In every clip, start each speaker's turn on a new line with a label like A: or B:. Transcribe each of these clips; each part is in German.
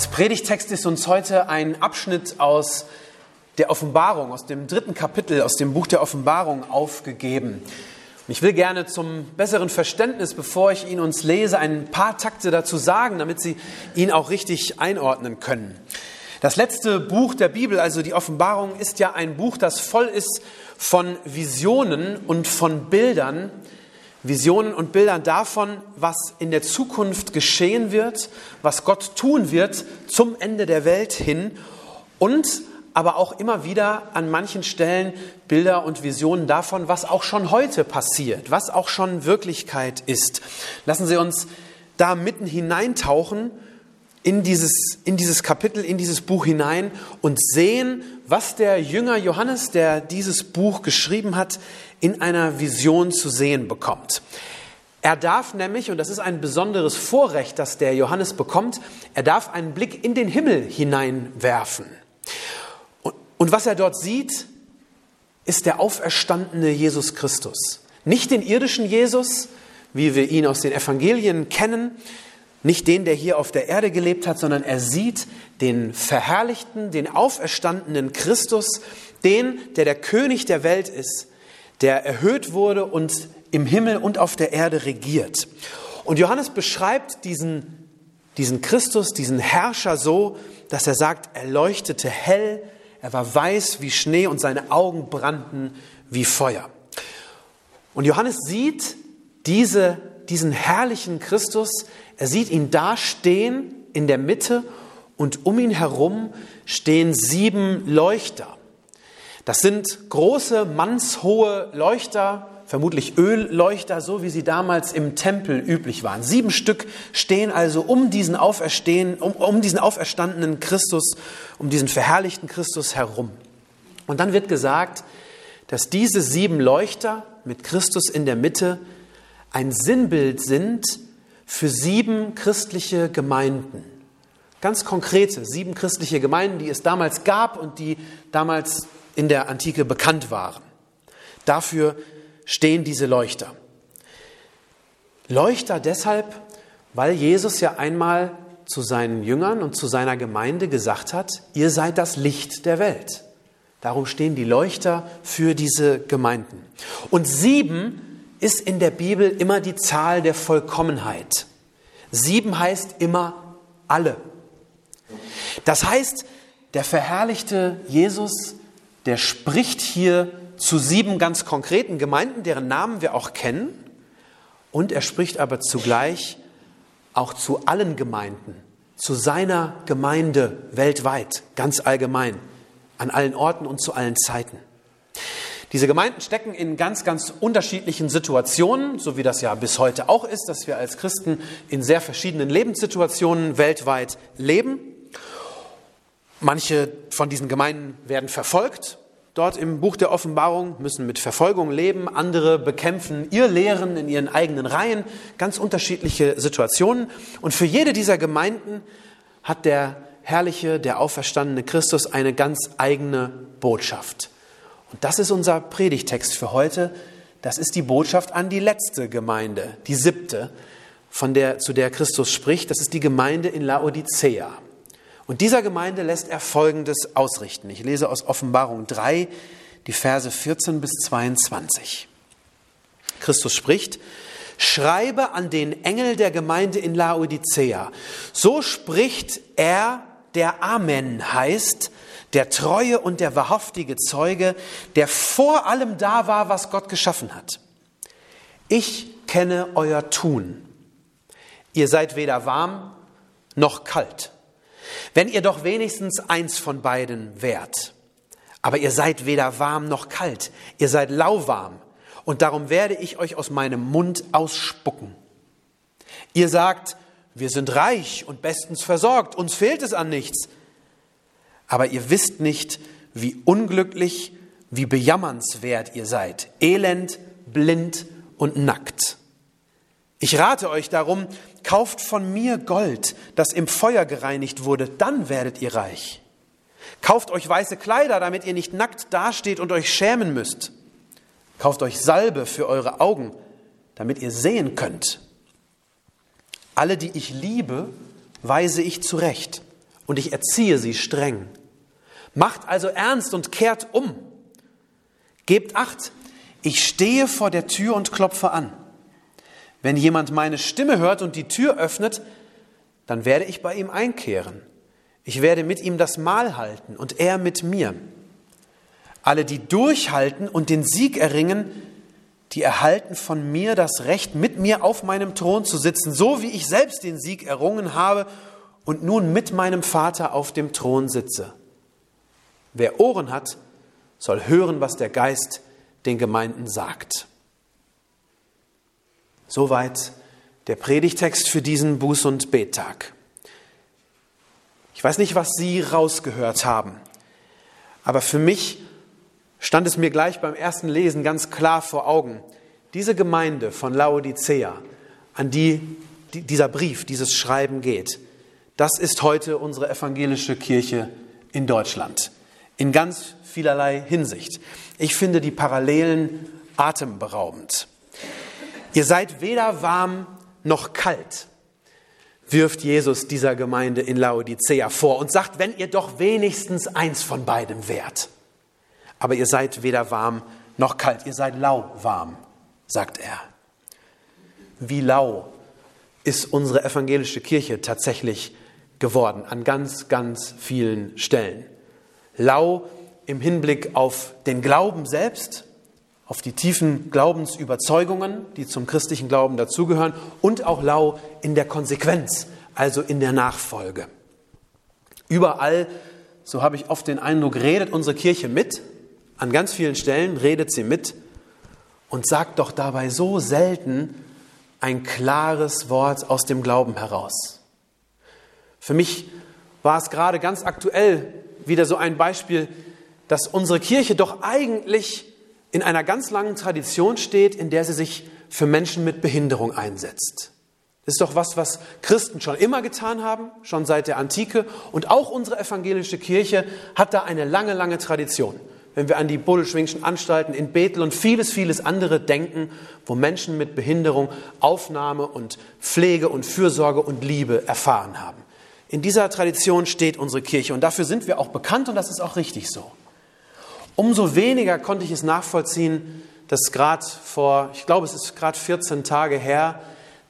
A: Als Predigtext ist uns heute ein Abschnitt aus der Offenbarung, aus dem dritten Kapitel, aus dem Buch der Offenbarung aufgegeben. Und ich will gerne zum besseren Verständnis, bevor ich ihn uns lese, ein paar Takte dazu sagen, damit Sie ihn auch richtig einordnen können. Das letzte Buch der Bibel, also die Offenbarung, ist ja ein Buch, das voll ist von Visionen und von Bildern, Visionen und Bildern davon, was in der Zukunft geschehen wird, was Gott tun wird zum Ende der Welt hin und aber auch immer wieder an manchen Stellen Bilder und Visionen davon, was auch schon heute passiert, was auch schon Wirklichkeit ist. Lassen Sie uns da mitten hineintauchen in dieses, in dieses Kapitel, in dieses Buch hinein und sehen, was der Jünger Johannes, der dieses Buch geschrieben hat, in einer Vision zu sehen bekommt. Er darf nämlich, und das ist ein besonderes Vorrecht, das der Johannes bekommt, er darf einen Blick in den Himmel hineinwerfen. Und, was er dort sieht, ist der auferstandene Jesus Christus. Nicht den irdischen Jesus, wie wir ihn aus den Evangelien kennen, nicht den, der hier auf der Erde gelebt hat, sondern er sieht den verherrlichten, den auferstandenen Christus, den, der der König der Welt ist, der erhöht wurde und im Himmel und auf der Erde regiert. Und Johannes beschreibt diesen, diesen Christus, diesen Herrscher so, dass er sagt, er leuchtete hell, er war weiß wie Schnee und seine Augen brannten wie Feuer. Und Johannes sieht diese, diesen herrlichen Christus, er sieht ihn da stehen in der Mitte und um ihn herum stehen sieben Leuchter. Das sind große, mannshohe Leuchter, vermutlich Ölleuchter, so wie sie damals im Tempel üblich waren. Sieben Stück stehen also um diesen, Auferstehen, um, um diesen auferstandenen Christus, um diesen verherrlichten Christus herum. Und dann wird gesagt, dass diese sieben Leuchter mit Christus in der Mitte ein Sinnbild sind für sieben christliche Gemeinden. Ganz konkrete sieben christliche Gemeinden, die es damals gab und die damals in der Antike bekannt waren. Dafür stehen diese Leuchter. Leuchter deshalb, weil Jesus ja einmal zu seinen Jüngern und zu seiner Gemeinde gesagt hat, ihr seid das Licht der Welt. Darum stehen die Leuchter für diese Gemeinden. Und sieben ist in der Bibel immer die Zahl der Vollkommenheit. Sieben heißt immer alle. Das heißt, der verherrlichte Jesus der spricht hier zu sieben ganz konkreten Gemeinden, deren Namen wir auch kennen. Und er spricht aber zugleich auch zu allen Gemeinden, zu seiner Gemeinde weltweit, ganz allgemein, an allen Orten und zu allen Zeiten. Diese Gemeinden stecken in ganz, ganz unterschiedlichen Situationen, so wie das ja bis heute auch ist, dass wir als Christen in sehr verschiedenen Lebenssituationen weltweit leben. Manche von diesen Gemeinden werden verfolgt. Dort im Buch der Offenbarung müssen mit Verfolgung leben. Andere bekämpfen ihr Lehren in ihren eigenen Reihen. Ganz unterschiedliche Situationen. Und für jede dieser Gemeinden hat der herrliche, der auferstandene Christus eine ganz eigene Botschaft. Und das ist unser Predigtext für heute. Das ist die Botschaft an die letzte Gemeinde, die siebte, von der, zu der Christus spricht. Das ist die Gemeinde in Laodicea. Und dieser Gemeinde lässt er Folgendes ausrichten. Ich lese aus Offenbarung 3 die Verse 14 bis 22. Christus spricht, Schreibe an den Engel der Gemeinde in Laodicea. So spricht er, der Amen heißt, der treue und der wahrhaftige Zeuge, der vor allem da war, was Gott geschaffen hat. Ich kenne euer Tun. Ihr seid weder warm noch kalt. Wenn ihr doch wenigstens eins von beiden wärt. Aber ihr seid weder warm noch kalt, ihr seid lauwarm, und darum werde ich euch aus meinem Mund ausspucken. Ihr sagt, wir sind reich und bestens versorgt, uns fehlt es an nichts. aber ihr wisst nicht, wie unglücklich, wie bejammernswert ihr seid, elend, blind und nackt. Ich rate euch darum, kauft von mir Gold, das im Feuer gereinigt wurde, dann werdet ihr reich. Kauft euch weiße Kleider, damit ihr nicht nackt dasteht und euch schämen müsst. Kauft euch Salbe für eure Augen, damit ihr sehen könnt. Alle, die ich liebe, weise ich zurecht und ich erziehe sie streng. Macht also ernst und kehrt um. Gebt acht, ich stehe vor der Tür und klopfe an. Wenn jemand meine Stimme hört und die Tür öffnet, dann werde ich bei ihm einkehren. Ich werde mit ihm das Mahl halten und er mit mir. Alle, die durchhalten und den Sieg erringen, die erhalten von mir das Recht, mit mir auf meinem Thron zu sitzen, so wie ich selbst den Sieg errungen habe und nun mit meinem Vater auf dem Thron sitze. Wer Ohren hat, soll hören, was der Geist den Gemeinden sagt. Soweit der Predigtext für diesen Buß- und Bettag. Ich weiß nicht, was Sie rausgehört haben, aber für mich stand es mir gleich beim ersten Lesen ganz klar vor Augen. Diese Gemeinde von Laodicea, an die dieser Brief, dieses Schreiben geht, das ist heute unsere evangelische Kirche in Deutschland. In ganz vielerlei Hinsicht. Ich finde die Parallelen atemberaubend. Ihr seid weder warm noch kalt, wirft Jesus dieser Gemeinde in Laodicea vor und sagt, wenn ihr doch wenigstens eins von beidem wärt. Aber ihr seid weder warm noch kalt, ihr seid lauwarm, sagt er. Wie lau ist unsere evangelische Kirche tatsächlich geworden an ganz, ganz vielen Stellen. Lau im Hinblick auf den Glauben selbst, auf die tiefen Glaubensüberzeugungen, die zum christlichen Glauben dazugehören, und auch lau in der Konsequenz, also in der Nachfolge. Überall, so habe ich oft den Eindruck, redet unsere Kirche mit, an ganz vielen Stellen redet sie mit und sagt doch dabei so selten ein klares Wort aus dem Glauben heraus. Für mich war es gerade ganz aktuell wieder so ein Beispiel, dass unsere Kirche doch eigentlich in einer ganz langen Tradition steht, in der sie sich für Menschen mit Behinderung einsetzt. Das ist doch was, was Christen schon immer getan haben, schon seit der Antike. Und auch unsere evangelische Kirche hat da eine lange, lange Tradition. Wenn wir an die Bodelschwingschen Anstalten in Bethel und vieles, vieles andere denken, wo Menschen mit Behinderung Aufnahme und Pflege und Fürsorge und Liebe erfahren haben. In dieser Tradition steht unsere Kirche und dafür sind wir auch bekannt und das ist auch richtig so. Umso weniger konnte ich es nachvollziehen, dass gerade vor, ich glaube, es ist gerade 14 Tage her,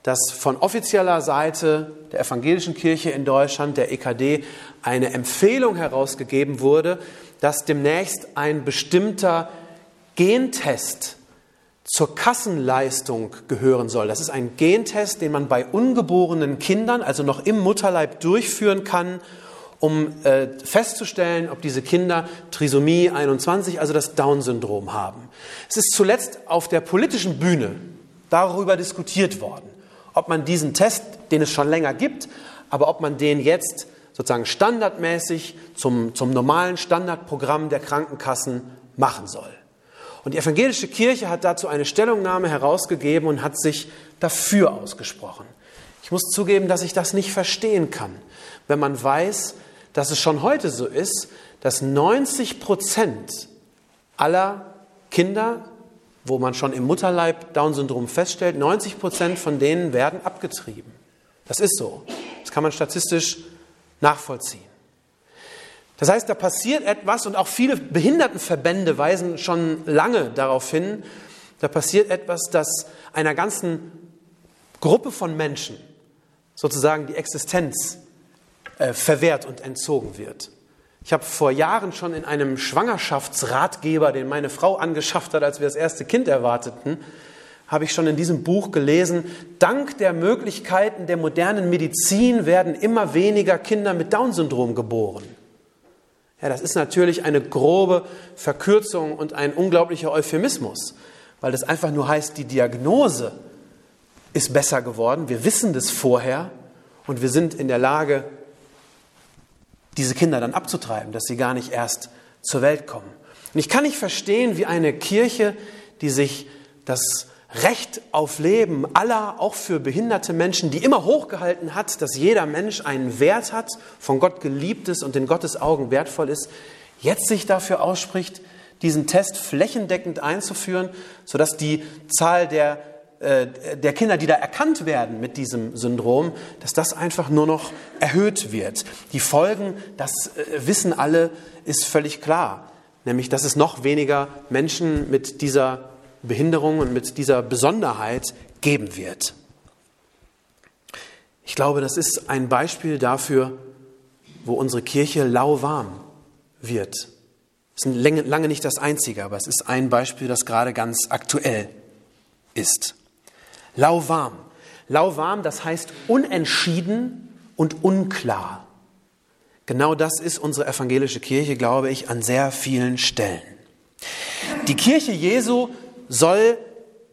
A: dass von offizieller Seite der evangelischen Kirche in Deutschland, der EKD, eine Empfehlung herausgegeben wurde, dass demnächst ein bestimmter Gentest zur Kassenleistung gehören soll. Das ist ein Gentest, den man bei ungeborenen Kindern, also noch im Mutterleib, durchführen kann, um äh, festzustellen, ob diese Kinder Trisomie 21, also das Down-Syndrom haben. Es ist zuletzt auf der politischen Bühne darüber diskutiert worden, ob man diesen Test, den es schon länger gibt, aber ob man den jetzt sozusagen standardmäßig zum, zum normalen Standardprogramm der Krankenkassen machen soll. Und die evangelische Kirche hat dazu eine Stellungnahme herausgegeben und hat sich dafür ausgesprochen. Ich muss zugeben, dass ich das nicht verstehen kann, wenn man weiß, dass es schon heute so ist, dass 90 Prozent aller Kinder, wo man schon im Mutterleib Down-Syndrom feststellt, 90 Prozent von denen werden abgetrieben. Das ist so. Das kann man statistisch nachvollziehen. Das heißt, da passiert etwas und auch viele Behindertenverbände weisen schon lange darauf hin, da passiert etwas, das einer ganzen Gruppe von Menschen sozusagen die Existenz äh, verwehrt und entzogen wird. Ich habe vor Jahren schon in einem Schwangerschaftsratgeber, den meine Frau angeschafft hat, als wir das erste Kind erwarteten, habe ich schon in diesem Buch gelesen, dank der Möglichkeiten der modernen Medizin werden immer weniger Kinder mit Down-Syndrom geboren. Ja, das ist natürlich eine grobe Verkürzung und ein unglaublicher Euphemismus, weil das einfach nur heißt, die Diagnose ist besser geworden, wir wissen das vorher und wir sind in der Lage, diese Kinder dann abzutreiben, dass sie gar nicht erst zur Welt kommen. Und ich kann nicht verstehen, wie eine Kirche, die sich das Recht auf Leben aller, auch für behinderte Menschen, die immer hochgehalten hat, dass jeder Mensch einen Wert hat, von Gott geliebt ist und in Gottes Augen wertvoll ist, jetzt sich dafür ausspricht, diesen Test flächendeckend einzuführen, sodass die Zahl der, der Kinder, die da erkannt werden mit diesem Syndrom, dass das einfach nur noch erhöht wird. Die Folgen, das äh, wissen alle, ist völlig klar, nämlich dass es noch weniger Menschen mit dieser Behinderung und mit dieser Besonderheit geben wird. Ich glaube, das ist ein Beispiel dafür, wo unsere Kirche lauwarm wird. Es ist lange nicht das einzige, aber es ist ein Beispiel, das gerade ganz aktuell ist. Lauwarm. Lauwarm, das heißt unentschieden und unklar. Genau das ist unsere evangelische Kirche, glaube ich, an sehr vielen Stellen. Die Kirche Jesu soll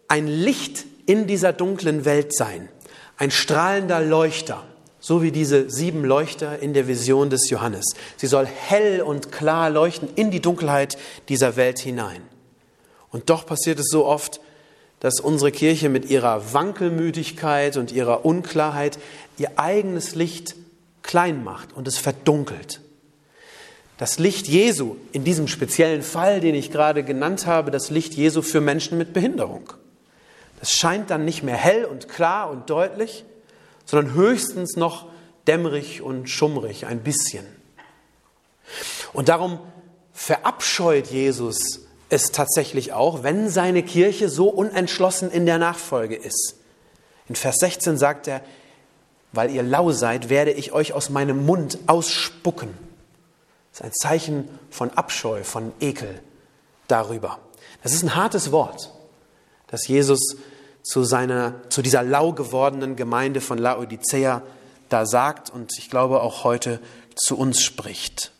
A: ein Licht in dieser dunklen Welt sein, ein strahlender Leuchter, so wie diese sieben Leuchter in der Vision des Johannes. Sie soll hell und klar leuchten in die Dunkelheit dieser Welt hinein. Und doch passiert es so oft, dass unsere Kirche mit ihrer Wankelmütigkeit und ihrer Unklarheit ihr eigenes Licht klein macht und es verdunkelt. Das Licht Jesu, in diesem speziellen Fall, den ich gerade genannt habe, das Licht Jesu für Menschen mit Behinderung. Das scheint dann nicht mehr hell und klar und deutlich, sondern höchstens noch dämmerig und schummrig ein bisschen. Und darum verabscheut Jesus es tatsächlich auch, wenn seine Kirche so unentschlossen in der Nachfolge ist. In Vers 16 sagt er, weil ihr lau seid, werde ich euch aus meinem Mund ausspucken. Das ist ein Zeichen von Abscheu, von Ekel darüber. Das ist ein hartes Wort, das Jesus zu, seiner, zu dieser lau gewordenen Gemeinde von Laodicea da sagt und ich glaube auch heute zu uns spricht.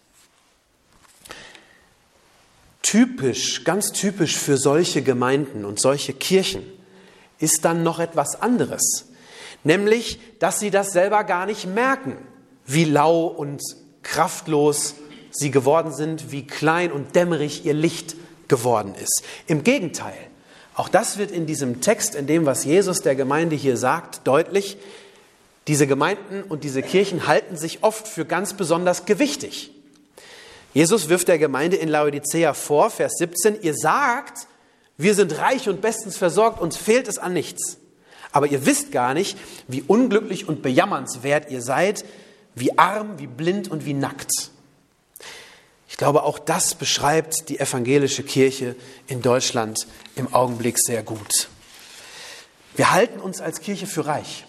A: Typisch, ganz typisch für solche Gemeinden und solche Kirchen ist dann noch etwas anderes, nämlich, dass sie das selber gar nicht merken, wie lau und kraftlos sie geworden sind, wie klein und dämmerig ihr Licht geworden ist. Im Gegenteil, auch das wird in diesem Text, in dem, was Jesus der Gemeinde hier sagt, deutlich. Diese Gemeinden und diese Kirchen halten sich oft für ganz besonders gewichtig. Jesus wirft der Gemeinde in Laodicea vor, Vers 17, ihr sagt, wir sind reich und bestens versorgt, uns fehlt es an nichts. Aber ihr wisst gar nicht, wie unglücklich und bejammernswert ihr seid, wie arm, wie blind und wie nackt. Ich glaube, auch das beschreibt die evangelische Kirche in Deutschland im Augenblick sehr gut. Wir halten uns als Kirche für reich.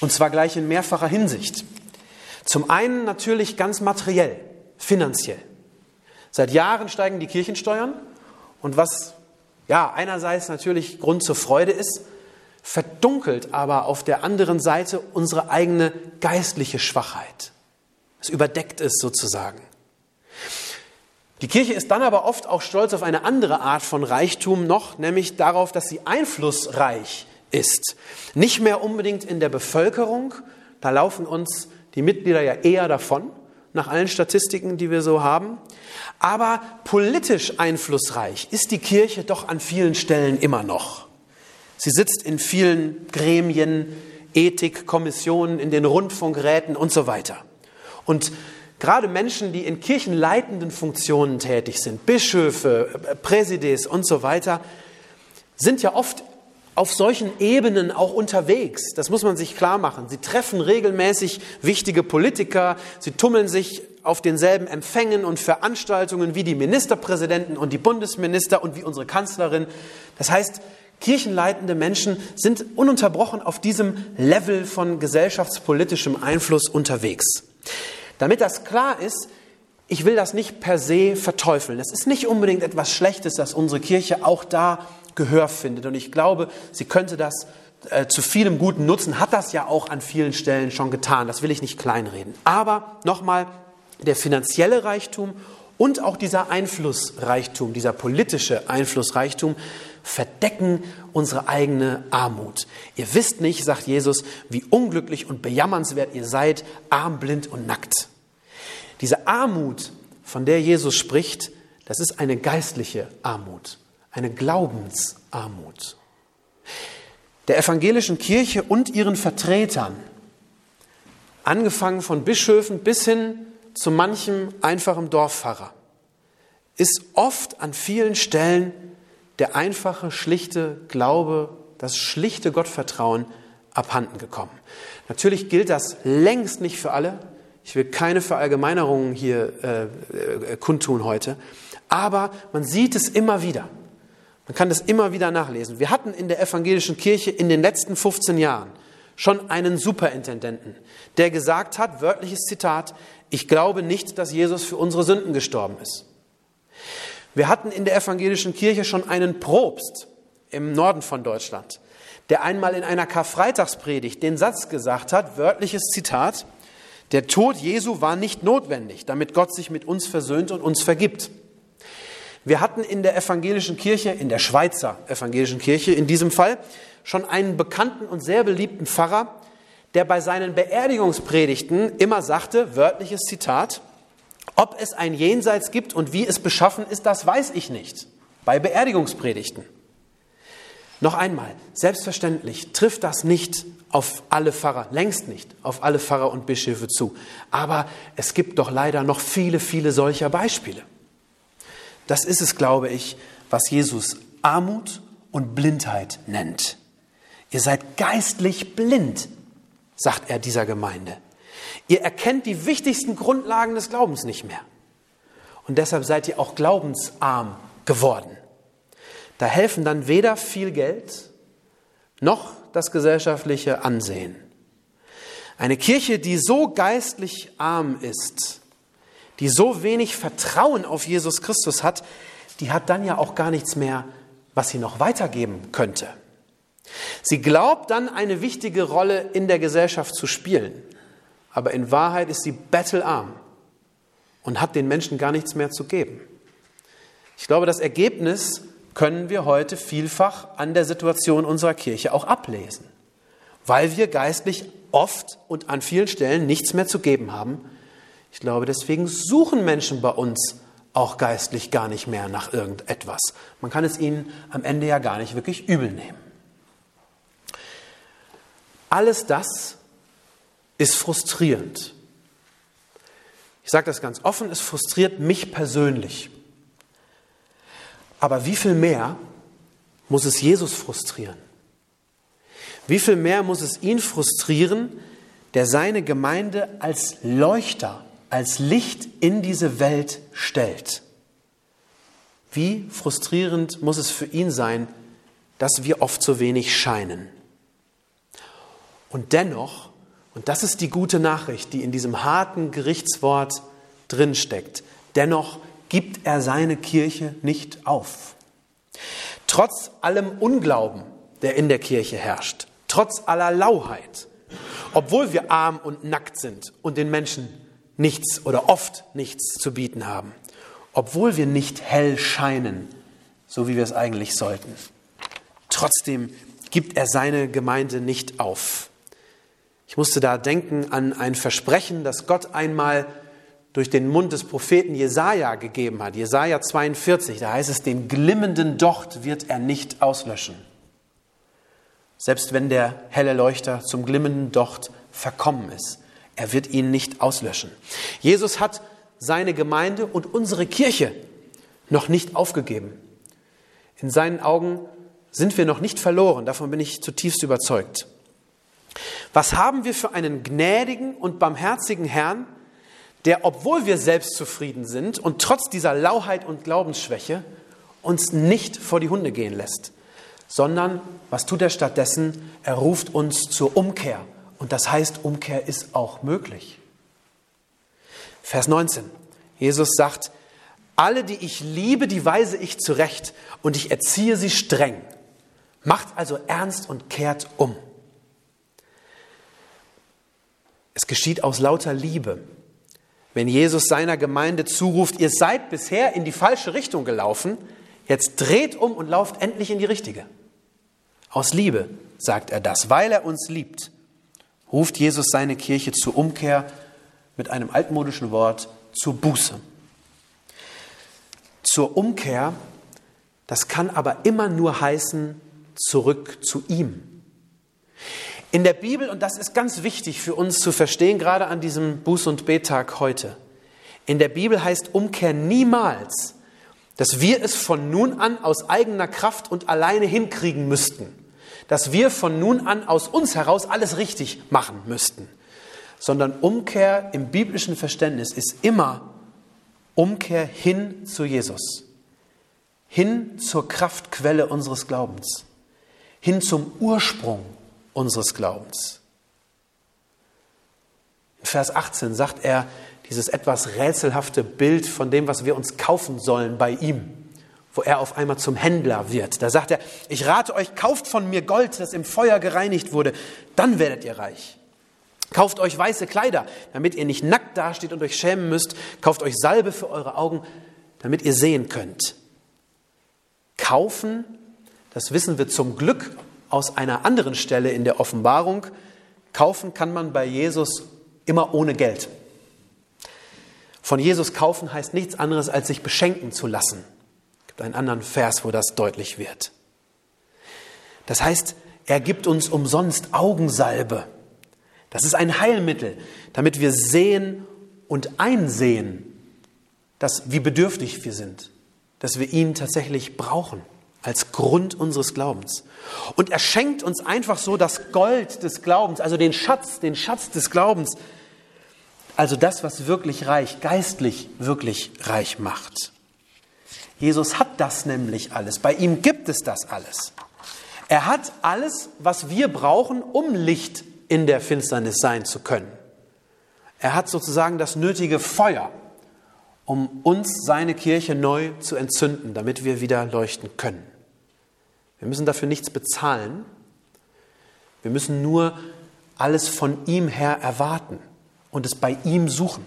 A: Und zwar gleich in mehrfacher Hinsicht. Zum einen natürlich ganz materiell, finanziell. Seit Jahren steigen die Kirchensteuern und was ja einerseits natürlich Grund zur Freude ist, verdunkelt aber auf der anderen Seite unsere eigene geistliche Schwachheit. Es überdeckt es sozusagen. Die Kirche ist dann aber oft auch stolz auf eine andere Art von Reichtum noch, nämlich darauf, dass sie einflussreich ist. Nicht mehr unbedingt in der Bevölkerung, da laufen uns die Mitglieder ja eher davon, nach allen Statistiken, die wir so haben. Aber politisch einflussreich ist die Kirche doch an vielen Stellen immer noch. Sie sitzt in vielen Gremien, Ethikkommissionen, in den Rundfunkräten und so weiter. Und Gerade Menschen, die in kirchenleitenden Funktionen tätig sind, Bischöfe, Präsides und so weiter, sind ja oft auf solchen Ebenen auch unterwegs. Das muss man sich klar machen. Sie treffen regelmäßig wichtige Politiker, sie tummeln sich auf denselben Empfängen und Veranstaltungen wie die Ministerpräsidenten und die Bundesminister und wie unsere Kanzlerin. Das heißt, kirchenleitende Menschen sind ununterbrochen auf diesem Level von gesellschaftspolitischem Einfluss unterwegs. Damit das klar ist, ich will das nicht per se verteufeln. Es ist nicht unbedingt etwas Schlechtes, dass unsere Kirche auch da Gehör findet. Und ich glaube, sie könnte das äh, zu vielem Guten nutzen, hat das ja auch an vielen Stellen schon getan. Das will ich nicht kleinreden. Aber nochmal, der finanzielle Reichtum und auch dieser Einflussreichtum, dieser politische Einflussreichtum verdecken unsere eigene Armut. Ihr wisst nicht, sagt Jesus, wie unglücklich und bejammernswert ihr seid, arm, blind und nackt. Diese Armut, von der Jesus spricht, das ist eine geistliche Armut, eine Glaubensarmut. Der evangelischen Kirche und ihren Vertretern, angefangen von Bischöfen bis hin zu manchem einfachen Dorfpfarrer, ist oft an vielen Stellen der einfache, schlichte Glaube, das schlichte Gottvertrauen abhanden gekommen. Natürlich gilt das längst nicht für alle. Ich will keine Verallgemeinerungen hier äh, äh, kundtun heute. Aber man sieht es immer wieder. Man kann das immer wieder nachlesen. Wir hatten in der evangelischen Kirche in den letzten 15 Jahren schon einen Superintendenten, der gesagt hat, wörtliches Zitat, ich glaube nicht, dass Jesus für unsere Sünden gestorben ist. Wir hatten in der evangelischen Kirche schon einen Propst im Norden von Deutschland, der einmal in einer Karfreitagspredigt den Satz gesagt hat, wörtliches Zitat, der Tod Jesu war nicht notwendig, damit Gott sich mit uns versöhnt und uns vergibt. Wir hatten in der evangelischen Kirche, in der Schweizer evangelischen Kirche in diesem Fall, schon einen bekannten und sehr beliebten Pfarrer, der bei seinen Beerdigungspredigten immer sagte, wörtliches Zitat, ob es ein Jenseits gibt und wie es beschaffen ist, das weiß ich nicht. Bei Beerdigungspredigten. Noch einmal, selbstverständlich trifft das nicht auf alle Pfarrer, längst nicht auf alle Pfarrer und Bischöfe zu. Aber es gibt doch leider noch viele, viele solcher Beispiele. Das ist es, glaube ich, was Jesus Armut und Blindheit nennt. Ihr seid geistlich blind, sagt er dieser Gemeinde. Ihr erkennt die wichtigsten Grundlagen des Glaubens nicht mehr. Und deshalb seid ihr auch glaubensarm geworden. Da helfen dann weder viel Geld noch das gesellschaftliche Ansehen. Eine Kirche, die so geistlich arm ist, die so wenig Vertrauen auf Jesus Christus hat, die hat dann ja auch gar nichts mehr, was sie noch weitergeben könnte. Sie glaubt dann eine wichtige Rolle in der Gesellschaft zu spielen, aber in Wahrheit ist sie bettelarm und hat den Menschen gar nichts mehr zu geben. Ich glaube, das Ergebnis können wir heute vielfach an der Situation unserer Kirche auch ablesen, weil wir geistlich oft und an vielen Stellen nichts mehr zu geben haben. Ich glaube, deswegen suchen Menschen bei uns auch geistlich gar nicht mehr nach irgendetwas. Man kann es ihnen am Ende ja gar nicht wirklich übel nehmen. Alles das ist frustrierend. Ich sage das ganz offen, es frustriert mich persönlich. Aber wie viel mehr muss es Jesus frustrieren? Wie viel mehr muss es ihn frustrieren, der seine Gemeinde als Leuchter, als Licht in diese Welt stellt? Wie frustrierend muss es für ihn sein, dass wir oft so wenig scheinen? Und dennoch, und das ist die gute Nachricht, die in diesem harten Gerichtswort drinsteckt, dennoch gibt er seine Kirche nicht auf. Trotz allem Unglauben, der in der Kirche herrscht, trotz aller Lauheit, obwohl wir arm und nackt sind und den Menschen nichts oder oft nichts zu bieten haben, obwohl wir nicht hell scheinen, so wie wir es eigentlich sollten, trotzdem gibt er seine Gemeinde nicht auf. Ich musste da denken an ein Versprechen, das Gott einmal durch den Mund des Propheten Jesaja gegeben hat. Jesaja 42, da heißt es, den glimmenden Docht wird er nicht auslöschen. Selbst wenn der helle Leuchter zum glimmenden Docht verkommen ist, er wird ihn nicht auslöschen. Jesus hat seine Gemeinde und unsere Kirche noch nicht aufgegeben. In seinen Augen sind wir noch nicht verloren, davon bin ich zutiefst überzeugt. Was haben wir für einen gnädigen und barmherzigen Herrn, der, obwohl wir selbstzufrieden sind und trotz dieser Lauheit und Glaubensschwäche, uns nicht vor die Hunde gehen lässt, sondern was tut er stattdessen? Er ruft uns zur Umkehr. Und das heißt, Umkehr ist auch möglich. Vers 19. Jesus sagt, alle, die ich liebe, die weise ich zurecht und ich erziehe sie streng. Macht also ernst und kehrt um. Es geschieht aus lauter Liebe wenn Jesus seiner Gemeinde zuruft, ihr seid bisher in die falsche Richtung gelaufen, jetzt dreht um und lauft endlich in die richtige. Aus Liebe sagt er das, weil er uns liebt, ruft Jesus seine Kirche zur Umkehr mit einem altmodischen Wort zur Buße. Zur Umkehr, das kann aber immer nur heißen, zurück zu ihm. In der Bibel, und das ist ganz wichtig für uns zu verstehen, gerade an diesem Buß- und Bettag heute, in der Bibel heißt Umkehr niemals, dass wir es von nun an aus eigener Kraft und alleine hinkriegen müssten, dass wir von nun an aus uns heraus alles richtig machen müssten, sondern Umkehr im biblischen Verständnis ist immer Umkehr hin zu Jesus, hin zur Kraftquelle unseres Glaubens, hin zum Ursprung unseres Glaubens. In Vers 18 sagt er dieses etwas rätselhafte Bild von dem, was wir uns kaufen sollen bei ihm, wo er auf einmal zum Händler wird. Da sagt er, ich rate euch, kauft von mir Gold, das im Feuer gereinigt wurde, dann werdet ihr reich. Kauft euch weiße Kleider, damit ihr nicht nackt dasteht und euch schämen müsst. Kauft euch Salbe für eure Augen, damit ihr sehen könnt. Kaufen, das wissen wir zum Glück aus einer anderen Stelle in der Offenbarung. Kaufen kann man bei Jesus immer ohne Geld. Von Jesus kaufen heißt nichts anderes, als sich beschenken zu lassen. Einen anderen Vers, wo das deutlich wird. Das heißt, er gibt uns umsonst Augensalbe. Das ist ein Heilmittel, damit wir sehen und einsehen, dass, wie bedürftig wir sind, dass wir ihn tatsächlich brauchen als Grund unseres Glaubens. Und er schenkt uns einfach so das Gold des Glaubens, also den Schatz, den Schatz des Glaubens, also das, was wirklich reich, geistlich wirklich reich macht. Jesus hat das nämlich alles. Bei ihm gibt es das alles. Er hat alles, was wir brauchen, um Licht in der Finsternis sein zu können. Er hat sozusagen das nötige Feuer, um uns seine Kirche neu zu entzünden, damit wir wieder leuchten können. Wir müssen dafür nichts bezahlen. Wir müssen nur alles von ihm her erwarten und es bei ihm suchen.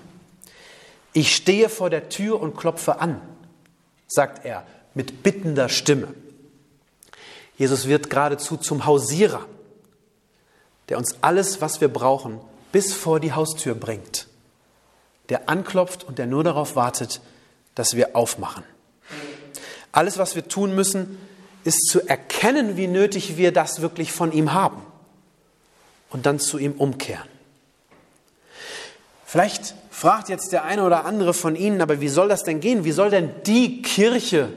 A: Ich stehe vor der Tür und klopfe an, sagt er mit bittender Stimme. Jesus wird geradezu zum Hausierer der uns alles, was wir brauchen, bis vor die Haustür bringt, der anklopft und der nur darauf wartet, dass wir aufmachen. Alles, was wir tun müssen, ist zu erkennen, wie nötig wir das wirklich von ihm haben und dann zu ihm umkehren. Vielleicht fragt jetzt der eine oder andere von Ihnen, aber wie soll das denn gehen? Wie soll denn die Kirche,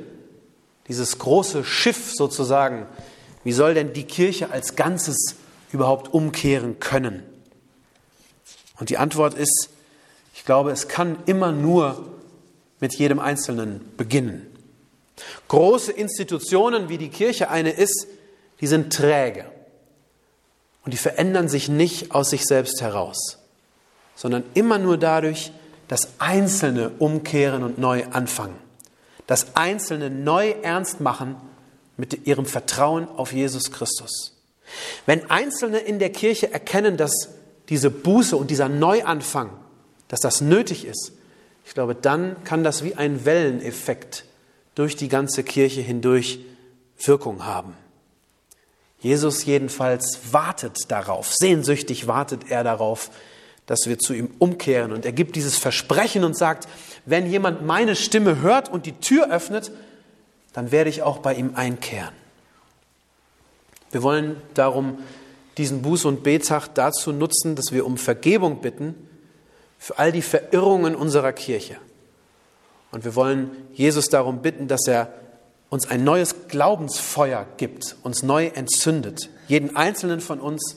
A: dieses große Schiff sozusagen, wie soll denn die Kirche als Ganzes überhaupt umkehren können? Und die Antwort ist, ich glaube, es kann immer nur mit jedem Einzelnen beginnen. Große Institutionen, wie die Kirche eine ist, die sind träge. Und die verändern sich nicht aus sich selbst heraus, sondern immer nur dadurch, dass Einzelne umkehren und neu anfangen. Dass Einzelne neu ernst machen mit ihrem Vertrauen auf Jesus Christus. Wenn Einzelne in der Kirche erkennen, dass diese Buße und dieser Neuanfang, dass das nötig ist, ich glaube, dann kann das wie ein Welleneffekt durch die ganze Kirche hindurch Wirkung haben. Jesus jedenfalls wartet darauf, sehnsüchtig wartet er darauf, dass wir zu ihm umkehren. Und er gibt dieses Versprechen und sagt, wenn jemand meine Stimme hört und die Tür öffnet, dann werde ich auch bei ihm einkehren. Wir wollen darum diesen Buß- und Betag dazu nutzen, dass wir um Vergebung bitten für all die Verirrungen unserer Kirche. Und wir wollen Jesus darum bitten, dass er uns ein neues Glaubensfeuer gibt, uns neu entzündet, jeden einzelnen von uns